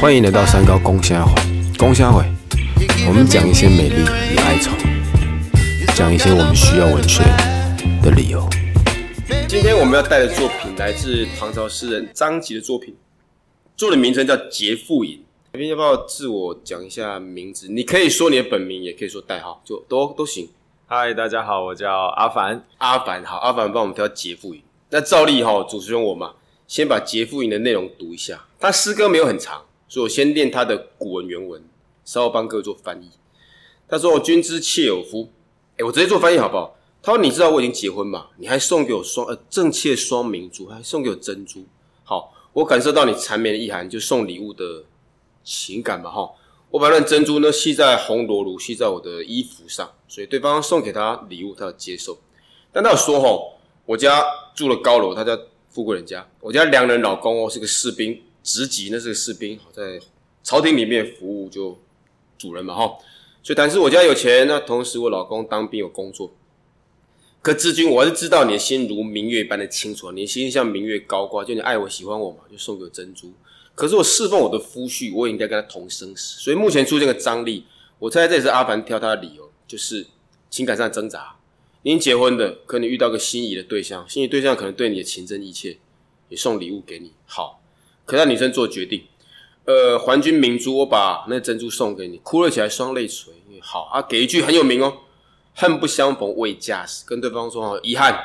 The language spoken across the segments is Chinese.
欢迎来到三高公虾会，公虾会，我们讲一些美丽与哀愁，讲一些我们需要文学的理由。今天我们要带的作品来自唐朝诗人张籍的作品，作的名称叫《节妇吟》。这边要不要自我讲一下名字？你可以说你的本名，也可以说代号，就都都行。嗨，大家好，我叫阿凡。阿凡，好，阿凡帮我们挑《节妇吟》。那照例哈，主持人我嘛，先把《节妇吟》的内容读一下。他诗歌没有很长，所以我先念他的古文原文，稍后帮各位做翻译。他说：“君之妾有夫。”哎，我直接做翻译好不好？他说：“你知道我已经结婚嘛？你还送给我双呃正妾双明珠，还送给我珍珠。好，我感受到你缠绵的意涵，就送礼物的情感嘛哈。我把那珍珠呢系在红罗襦，系在我的衣服上，所以对方送给他礼物，他要接受。但他有说哈，我家住了高楼，他家富贵人家，我家良人老公哦是个士兵，职级那是个士兵，好在朝廷里面服务就主人嘛哈。所以，但是我家有钱，那同时我老公当兵有工作。可知君，我还是知道你的心如明月般的清楚，你的心像明月高挂，就你爱我喜欢我嘛，就送给我珍珠。可是我侍奉我的夫婿，我也应该跟他同生死。所以目前出现个张力，我猜这也是阿凡挑他的理由，就是情感上挣扎。已经结婚的，可能你遇到个心仪的对象，心仪对象可能对你的情真意切，也送礼物给你。好，可让女生做决定。呃，还君明珠，我把那珍珠送给你，哭了起来双泪垂。好啊，给一句很有名哦，恨不相逢未嫁时，跟对方说哦，遗憾，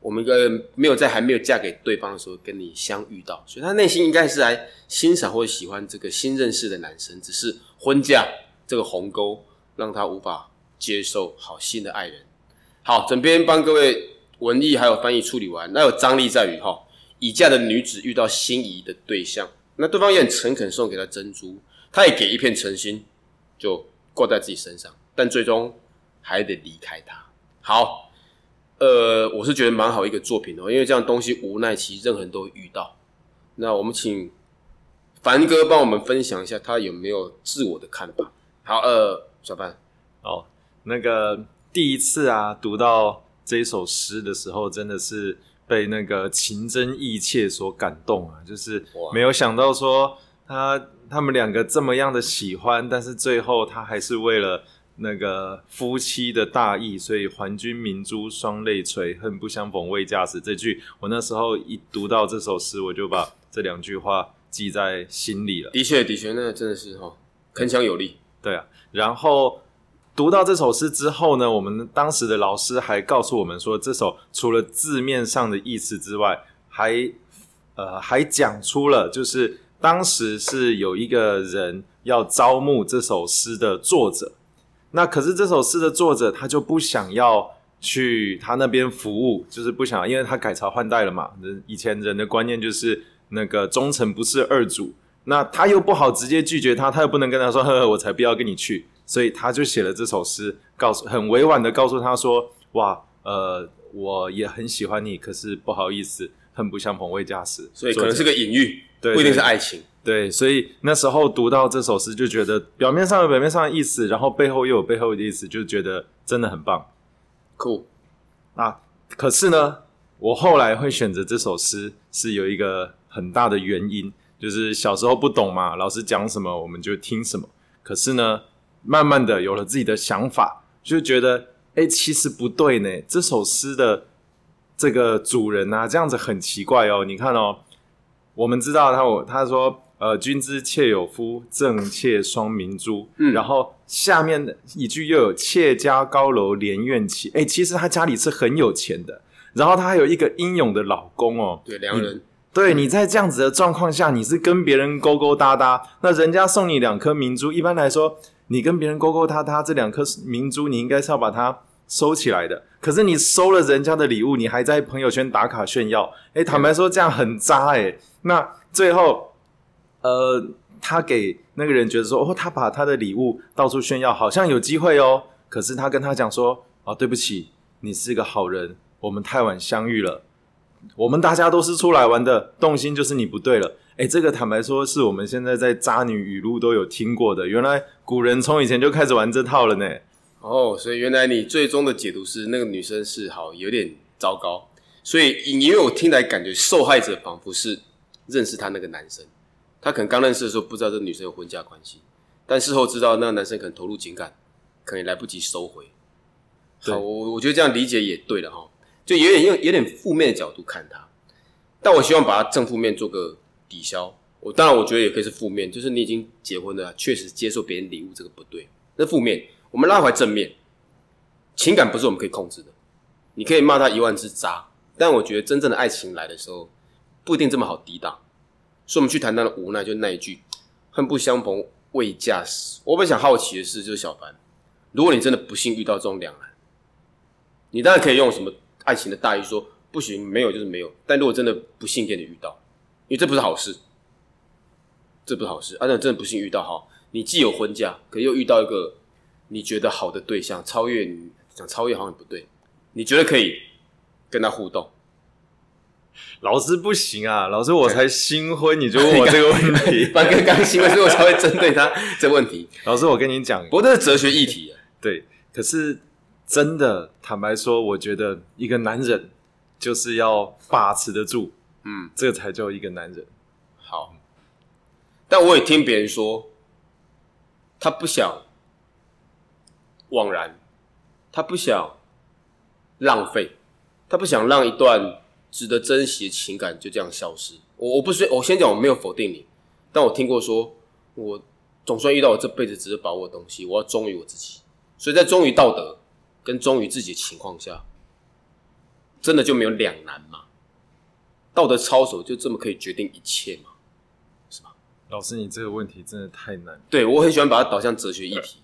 我们一个没有在还没有嫁给对方的时候跟你相遇到，所以他内心应该是来欣赏或者喜欢这个新认识的男生，只是婚嫁这个鸿沟让他无法接受好新的爱人。好，整篇帮各位文艺还有翻译处理完，那有张力在于哈，已嫁的女子遇到心仪的对象。那对方也很诚恳，送给她珍珠，她也给一片诚心，就挂在自己身上，但最终还得离开他。好，呃，我是觉得蛮好一个作品哦，因为这样东西无奈其实任何人都会遇到。那我们请凡哥帮我们分享一下他有没有自我的看法。好，呃，小范，哦，那个第一次啊，读到这首诗的时候，真的是被那个情真意切所感动啊！就是哇没有想到说他他们两个这么样的喜欢，但是最后他还是为了那个夫妻的大义，所以还君明珠双泪垂，恨不相逢未嫁时。这句我那时候一读到这首诗，我就把这两句话记在心里了。的确，的确，那真的是哈，铿锵有力。对啊，然后读到这首诗之后呢，我们当时的老师还告诉我们说，这首除了字面上的意思之外，还呃还讲出了就是当时是有一个人要招募这首诗的作者，那可是这首诗的作者他就不想要去他那边服务，就是不想，因为他改朝换代了嘛，人以前人的观念就是那个忠臣不是二主。那他又不好直接拒绝他，他又不能跟他说：“呵呵，我才不要跟你去。”所以他就写了这首诗，告诉很委婉的告诉他说：“哇，呃，我也很喜欢你，可是不好意思，很不相逢未嫁时。”所以可能是个隐喻，对不一定是爱情。对，所以那时候读到这首诗，就觉得表面上有表面上的意思，然后背后又有背后的意思，就觉得真的很棒。酷，那，可是呢，我后来会选择这首诗，是有一个很大的原因，就是小时候不懂嘛，老师讲什么我们就听什么。可是呢，慢慢的有了自己的想法，就觉得，哎，其实不对呢。这首诗的这个主人啊，这样子很奇怪哦。你看哦，我们知道他我他说，呃，君之妾有夫，正妾双明珠。嗯然后下面的一句又有妾家高楼连苑起。哎，其实他家里是很有钱的，然后他还有一个英勇的老公哦。对，良人。对，你在这样子的状况下，你是跟别人勾勾搭搭，那人家送你两颗明珠，一般来说，你跟别人勾勾搭搭，这两颗明珠你应该是要把它收起来的。可是你收了人家的礼物，你还在朋友圈打卡炫耀，哎，坦白说这样很渣哎。那最后，呃，他给那个人觉得说，哦，他把他的礼物到处炫耀，好像有机会哦。可是他跟他讲说，哦，对不起，你是个好人，我们太晚相遇了。我们大家都是出来玩的，动心就是你不对了。哎，这个坦白说，是我们现在在渣女语录都有听过的。原来古人从以前就开始玩这套了呢。哦，所以原来你最终的解读是那个女生是好有点糟糕，所以因为我听来感觉受害者仿佛是认识他那个男生，他可能刚认识的时候不知道这女生有婚嫁关系，但事后知道那个男生可能投入情感，可能也来不及收回。对好，我我觉得这样理解也对了哈，就有点用有点负面的角度看他，但我希望把它正负面做个抵消。我当然我觉得也可以是负面，就是你已经结婚了，确实接受别人礼物这个不对，那负面。我们拉回正面，情感不是我们可以控制的，你可以骂他一万次渣，但我觉得真正的爱情来的时候，不一定这么好抵挡。所以我们去谈他的无奈，就那一句“恨不相逢未嫁时”。我本想好奇的是，就是小凡，如果你真的不幸遇到这种两难，你当然可以用什么爱情的大义说不行，没有就是没有。但如果真的不幸给你遇到，因为这不是好事，这不是好事。啊，那真的不幸遇到哈，你既有婚嫁，可又遇到一个你觉得好的对象，超越你，想超越好像不对，你觉得可以跟他互动。老师不行啊，老师我才 新婚，你就问我这个问题。班哥刚新婚，所以我才会针对他这个问题。老师，我跟你讲不，过这是哲学议题啊，对，可是真的坦白说，我觉得一个男人就是要把持得住，嗯，这才叫一个男人。好。但我也听别人说，他不想枉然，他不想浪费，他不想让一段值得珍惜的情感就这样消失。我我不是我先讲，我没有否定你，但我听过说，我总算遇到我这辈子值得把握的东西，我要忠于我自己。所以在忠于道德跟忠于自己的情况下，真的就没有两难吗？道德操守就这么可以决定一切吗？是吧老师，你这个问题真的太难。对我很喜欢把它导向哲学议题，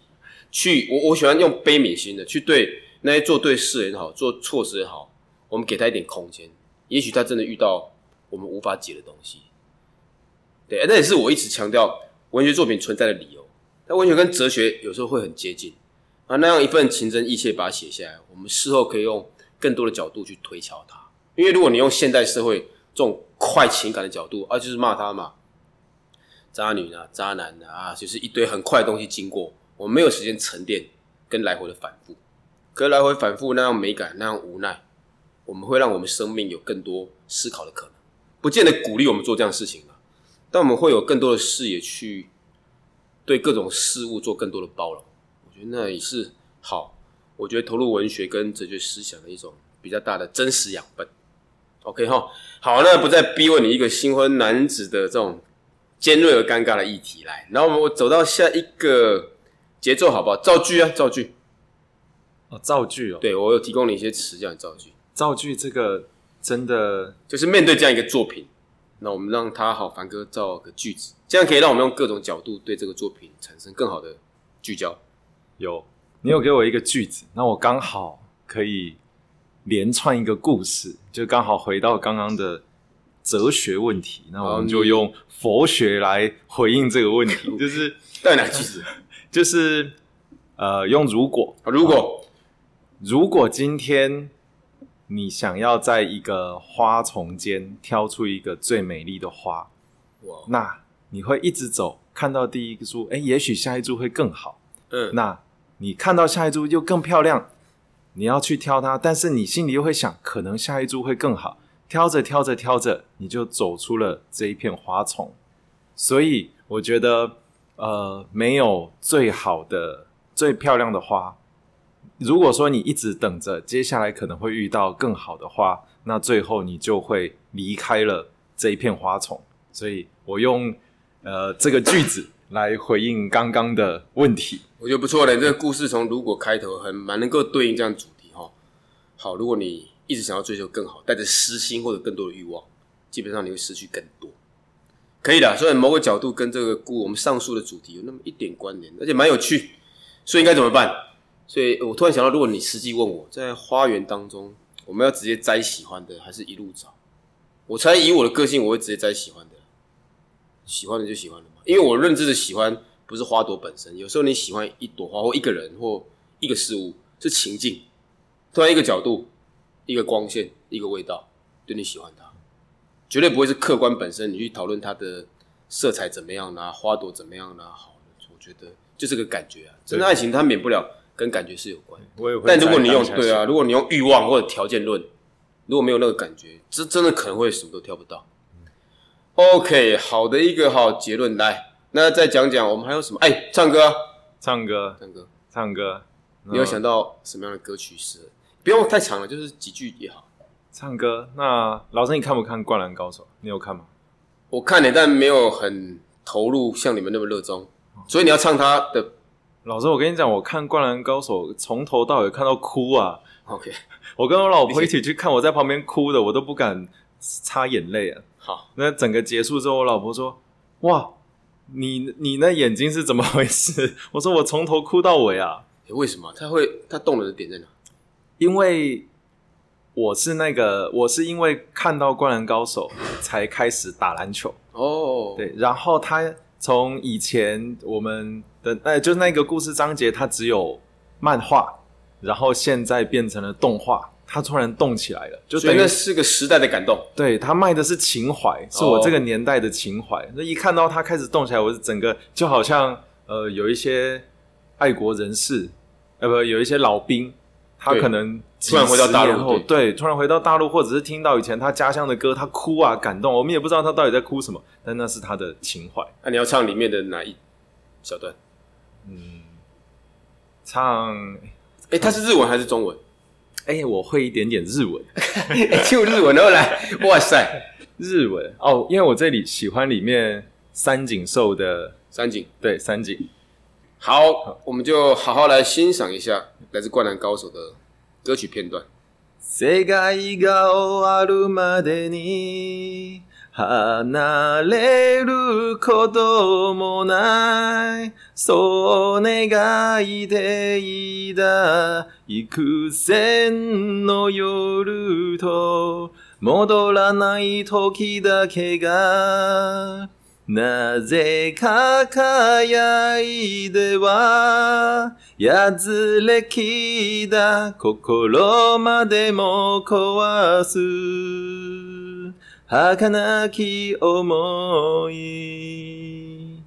去我我喜欢用悲悯心的去对那些做对事也好，做错事也好，我们给他一点空间，也许他真的遇到我们无法解的东西。对，那也是我一直强调文学作品存在的理由。但文学跟哲学有时候会很接近啊，那样一份情真意切把它写下来，我们事后可以用更多的角度去推敲它。因为如果你用现代社会这种快情感的角度，啊，就是骂他嘛，渣女啊、渣男啊，就是一堆很快的东西经过，我们没有时间沉淀跟来回的反复。可是来回反复那样美感，那样无奈，我们会让我们生命有更多思考的可能，不见得鼓励我们做这样的事情啊，但我们会有更多的视野去对各种事物做更多的包容。我觉得那也是好。我觉得投入文学跟哲学思想的一种比较大的真实养分。OK 哈，好，那不再逼问你一个新婚男子的这种尖锐而尴尬的议题来，然后我们走到下一个节奏好不好？造句啊，造句。哦，造句哦，对我有提供你一些词叫你造句，造句这个真的就是面对这样一个作品，那我们让他好凡哥造个句子，这样可以让我们用各种角度对这个作品产生更好的聚焦。有，你有给我一个句子，那我刚好可以连串一个故事，就刚好回到刚刚的哲学问题，那我们就用佛学来回应这个问题，就是 到底哪个句子？就是呃，用如果如果如果今天你想要在一个花丛间挑出一个最美丽的花，哇，那你会一直走，看到第一个株，哎，也许下一株会更好。嗯，那你看到下一株又更漂亮，你要去挑它，但是你心里又会想，可能下一株会更好。挑着挑着挑着，你就走出了这一片花丛。所以我觉得，呃，没有最好的、最漂亮的花。如果说你一直等着，接下来可能会遇到更好的花，那最后你就会离开了这一片花丛。所以我用呃这个句子来回应刚刚的问题。我觉得不错的，这个故事从如果开头很蛮能够对应这样主题哈。好，如果你一直想要追求更好，带着私心或者更多的欲望，基本上你会失去更多。可以的，所以某个角度跟这个故我们上述的主题有那么一点关联，而且蛮有趣。所以应该怎么办？所以我突然想到，如果你实际问我在花园当中，我们要直接摘喜欢的，还是一路找？我猜以我的个性，我会直接摘喜欢的。喜欢的就喜欢的嘛，因为我认知的喜欢不是花朵本身，有时候你喜欢一朵花或一个人或一个事物，是情境，突然一个角度、一个光线、一个味道，对你喜欢它，绝对不会是客观本身，你去讨论它的色彩怎么样啦、花朵怎么样啦。好，我觉得就是个感觉啊，真的爱情它免不了跟感觉是有关。我也会但如果你用对啊，如果你用欲望或者条件论，如果没有那个感觉，这真的可能会什么都挑不到。OK，好的一个好结论。来，那再讲讲我们还有什么？哎，唱歌啊，唱歌，唱歌。唱歌。你有想到什么样的歌曲是？不用太长了，就是几句也好。唱歌？那老师，你看不看《灌篮高手》？你有看吗？我看了，但没有很投入，像你们那么热衷。所以你要唱他的。老师，我跟你讲，我看《灌篮高手》从头到尾看到哭啊。OK，我跟我老婆一起去看，我在旁边哭的，我都不敢擦眼泪啊。好，那整个结束之后，我老婆说：“哇，你你那眼睛是怎么回事？” 我说：“我从头哭到尾啊。诶为什么他会他动了的点在哪？”因为我是那个，我是因为看到《灌篮高手》才开始打篮球。哦，，对，然后他从以前我们的呃，就是那个故事章节，它只有漫画，然后现在变成了动画，它突然动起来了，就等于是个时代的感动。对他卖的是情怀，是我这个年代的情怀。那、一看到他开始动起来，我是整个就好像呃有一些爱国人士，呃不有一些老兵，他可能突然回到大陆后，对，突然回到大陆，或者是听到以前他家乡的歌，他哭啊感动，我们也不知道他到底在哭什么，但那是他的情怀。那你要唱里面的哪一小段？嗯唱，哎，他是日文还是中文？哎、我会一点点日文，哎，就日文，然后来，哇塞，日文哦，因为我这里喜欢里面三井寿的，三井。对三井。好，我们就好好来欣赏一下来自《灌篮高手》的歌曲片段。世界が終わるまでに 離れることもない。そう願いていた幾千の夜と戻らない時だけがなぜか輝いではやつれきだ心までも壊す。儚き思い。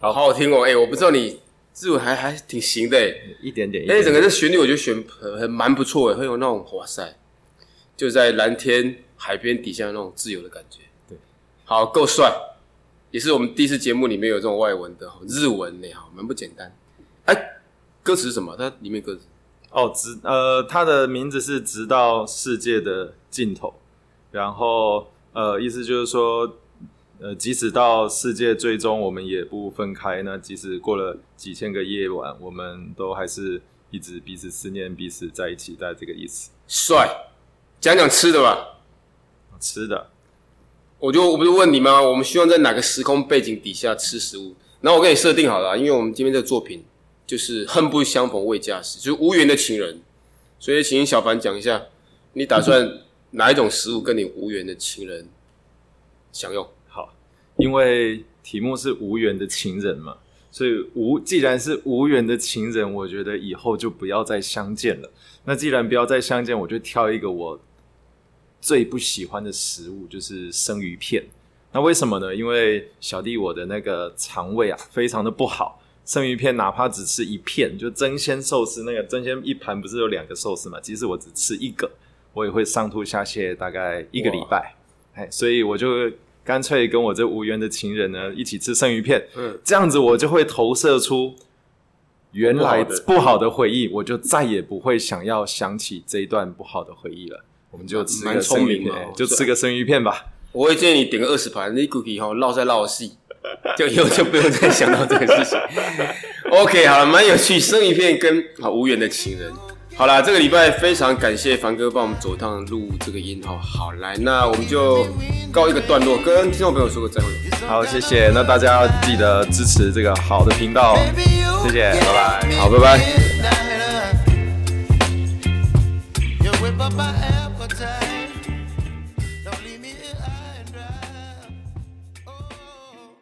好好听哦，哎、我不知道你日文还还挺行的，哎，一点点，一哎、点整个这旋律我觉得选很很蛮不错，哎，很有那种哇塞，就在蓝天海边底下那种自由的感觉。对，好，够帅，也是我们第一次节目里面有这种外文的日文呢，好，蛮不简单。哎、歌词是什么？它里面歌词哦，直呃，它的名字是直到世界的尽头，然后呃，意思就是说，呃，即使到世界最终我们也不分开，那即使过了几千个夜晚，我们都还是一直彼此思念，彼此在一起，在这个意思。帅，讲讲吃的吧。吃的，我就我不是问你吗？我们希望在哪个时空背景底下吃食物？然后我给你设定好了啊，因为我们今天这个作品就是恨不相逢未嫁时，就是无缘的情人，所以请小凡讲一下，你打算哪一种食物跟你无缘的情人享用？好，因为题目是无缘的情人嘛，所以无既然是无缘的情人，我觉得以后就不要再相见了。那既然不要再相见，我就挑一个我最不喜欢的食物，就是生鱼片。那为什么呢？因为小弟我的那个肠胃啊，非常的不好。生鱼片哪怕只吃一片，就蒸鲜寿司那个蒸鲜一盘不是有两个寿司嘛？即使我只吃一个，我也会上吐下泻大概一个礼拜。哎，所以我就干脆跟我这无缘的情人呢一起吃生鱼片，嗯，这样子我就会投射出原来不好的回忆，我就再也不会想要想起这一段不好的回忆了。我们就吃蛮个生鱼片，聪明就吃个生鱼片吧。我会建议你点个二十盘，那 cookie 哈绕再绕细，就以后就不用再想到这个事情。OK，好了，蛮有趣，生鱼片跟好无缘的情人。好啦，这个礼拜非常感谢凡哥帮我们走一趟录这个音哦。好，来，那我们就告一个段落，跟听众朋友说个再会。好，谢谢。那大家要记得支持这个好的频道，谢谢，拜拜。好，拜拜。